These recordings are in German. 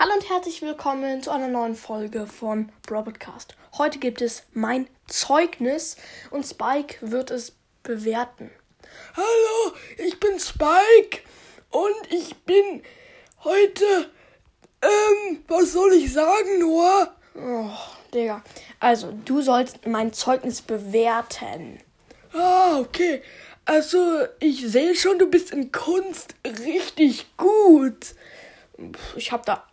Hallo und herzlich willkommen zu einer neuen Folge von Robotcast. Heute gibt es mein Zeugnis und Spike wird es bewerten. Hallo, ich bin Spike und ich bin heute, ähm, was soll ich sagen, Noah? Oh, Digga. Also, du sollst mein Zeugnis bewerten. Ah, okay. Also, ich sehe schon, du bist in Kunst richtig gut. Ich habe da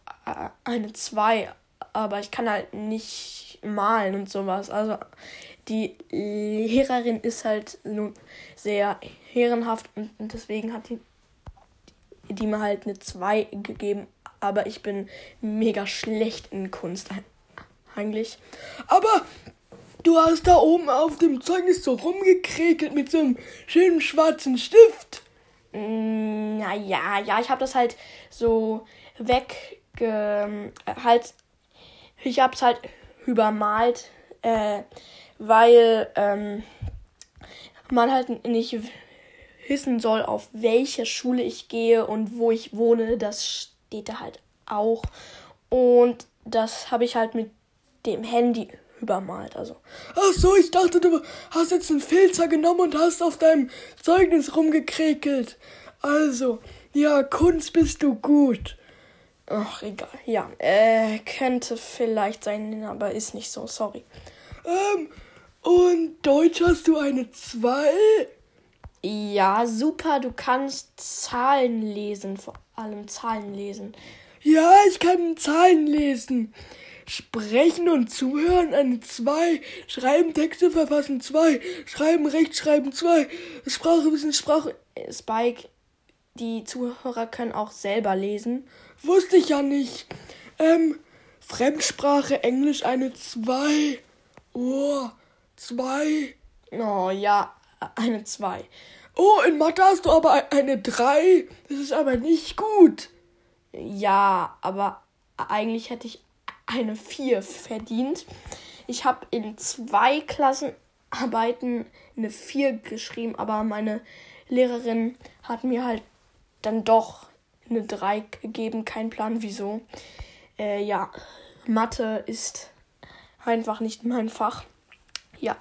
eine 2, aber ich kann halt nicht malen und sowas. Also die Lehrerin ist halt nun sehr ehrenhaft und, und deswegen hat die, die mir halt eine 2 gegeben. Aber ich bin mega schlecht in Kunst eigentlich. Aber du hast da oben auf dem Zeugnis so rumgekrekelt mit so einem schönen schwarzen Stift. Naja, ja, ich habe das halt so weg halt, ich hab's halt übermalt, äh, weil ähm, man halt nicht wissen soll, auf welche Schule ich gehe und wo ich wohne. Das steht da halt auch. Und das habe ich halt mit dem Handy übermalt. Also. Ach so, ich dachte, du hast jetzt einen Filzer genommen und hast auf deinem Zeugnis rumgekrekelt. Also, ja, Kunst bist du gut. Ach, egal. Ja, äh, könnte vielleicht sein, aber ist nicht so. Sorry. Ähm, und Deutsch hast du eine 2? Ja, super. Du kannst Zahlen lesen, vor allem Zahlen lesen. Ja, ich kann Zahlen lesen. Sprechen und zuhören eine 2. Schreiben, Texte verfassen 2. Schreiben, Rechtschreiben 2. Sprache, Wissen, Sprache. Spike, die Zuhörer können auch selber lesen. Wusste ich ja nicht. Ähm, Fremdsprache Englisch eine 2. Oh, 2. Oh ja, eine 2. Oh, in Mathe hast du aber eine 3. Das ist aber nicht gut. Ja, aber eigentlich hätte ich eine 4 verdient. Ich habe in zwei Klassenarbeiten eine 4 geschrieben, aber meine Lehrerin hat mir halt dann doch eine 3 gegeben. Kein Plan wieso. Äh, ja, Mathe ist einfach nicht mein Fach. Ja.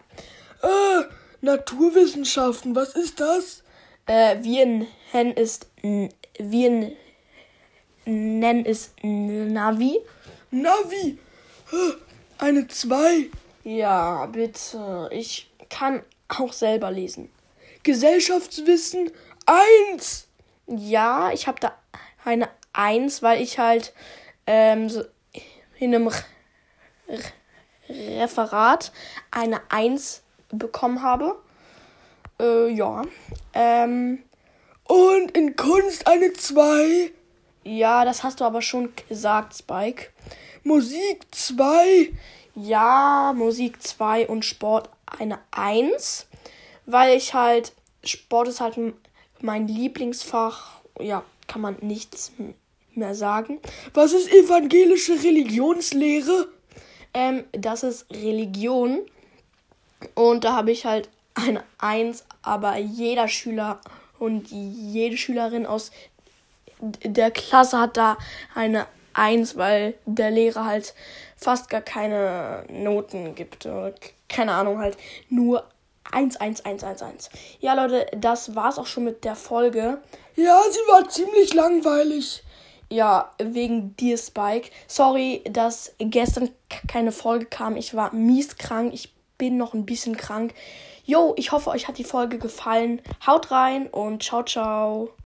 Äh, Naturwissenschaften, was ist das? Äh, nennen es wir nennen es Navi. Navi. Eine 2. Ja, bitte. Ich kann auch selber lesen. Gesellschaftswissen 1. Ja, ich habe da eine 1, weil ich halt ähm, so in einem Re Referat eine 1 bekommen habe. Äh, ja. Ähm, Und in Kunst eine 2. Ja, das hast du aber schon gesagt, Spike. Musik 2. Ja, Musik 2 und Sport eine 1. Weil ich halt, Sport ist halt mein Lieblingsfach. Ja, kann man nichts mehr sagen. Was ist evangelische Religionslehre? Ähm, das ist Religion. Und da habe ich halt eine Eins, aber jeder Schüler und jede Schülerin aus der Klasse hat da eine Eins, weil der Lehrer halt fast gar keine Noten gibt. Keine Ahnung, halt nur 1, 1, 1, 1, 1. Ja, Leute, das war's auch schon mit der Folge. Ja, sie war ziemlich langweilig. Ja, wegen dir, Spike. Sorry, dass gestern keine Folge kam. Ich war mies krank. Ich bin noch ein bisschen krank. Jo, ich hoffe, euch hat die Folge gefallen. Haut rein und ciao, ciao.